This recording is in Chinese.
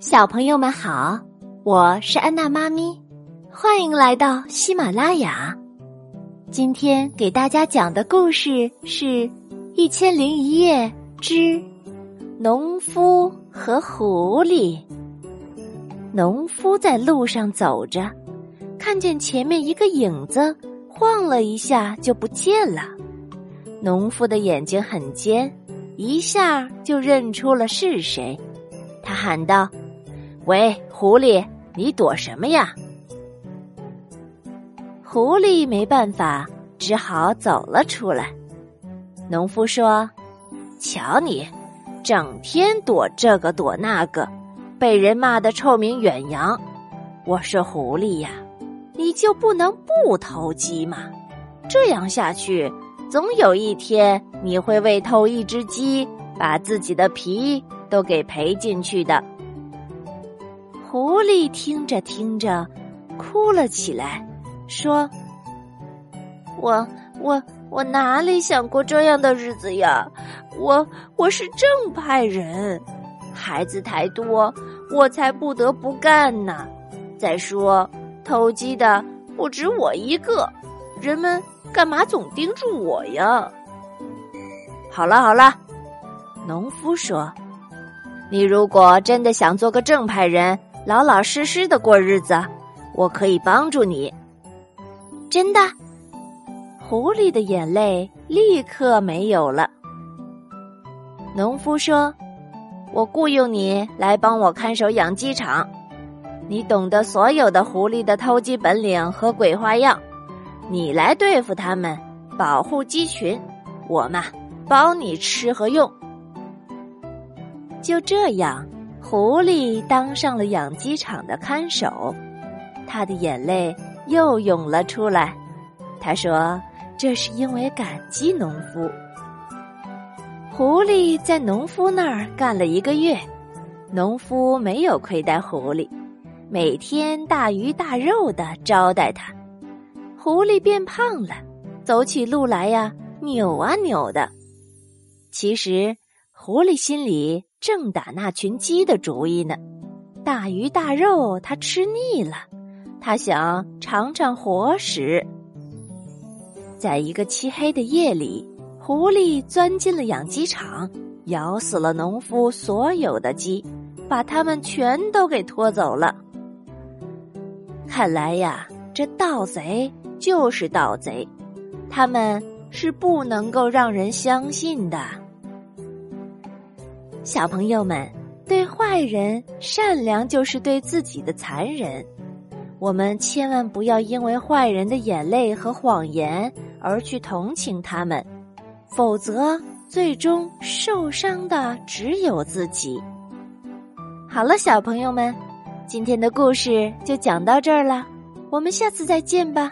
小朋友们好，我是安娜妈咪，欢迎来到喜马拉雅。今天给大家讲的故事是《一千零一夜之农夫和狐狸》。农夫在路上走着，看见前面一个影子晃了一下就不见了。农夫的眼睛很尖，一下就认出了是谁。他喊道。喂，狐狸，你躲什么呀？狐狸没办法，只好走了出来。农夫说：“瞧你，整天躲这个躲那个，被人骂的臭名远扬。我说狐狸呀，你就不能不偷鸡吗？这样下去，总有一天你会为偷一只鸡，把自己的皮都给赔进去的。”狐狸听着听着，哭了起来，说：“我我我哪里想过这样的日子呀？我我是正派人，孩子太多，我才不得不干呢。再说偷鸡的不止我一个，人们干嘛总盯住我呀？”好了好了，农夫说：“你如果真的想做个正派人。”老老实实的过日子，我可以帮助你。真的，狐狸的眼泪立刻没有了。农夫说：“我雇佣你来帮我看守养鸡场，你懂得所有的狐狸的偷鸡本领和鬼花样，你来对付他们，保护鸡群，我嘛包你吃和用。”就这样。狐狸当上了养鸡场的看守，他的眼泪又涌了出来。他说：“这是因为感激农夫。”狐狸在农夫那儿干了一个月，农夫没有亏待狐狸，每天大鱼大肉的招待他。狐狸变胖了，走起路来呀扭啊扭的。其实，狐狸心里。正打那群鸡的主意呢，大鱼大肉他吃腻了，他想尝尝活食。在一个漆黑的夜里，狐狸钻进了养鸡场，咬死了农夫所有的鸡，把它们全都给拖走了。看来呀，这盗贼就是盗贼，他们是不能够让人相信的。小朋友们，对坏人善良就是对自己的残忍。我们千万不要因为坏人的眼泪和谎言而去同情他们，否则最终受伤的只有自己。好了，小朋友们，今天的故事就讲到这儿了，我们下次再见吧。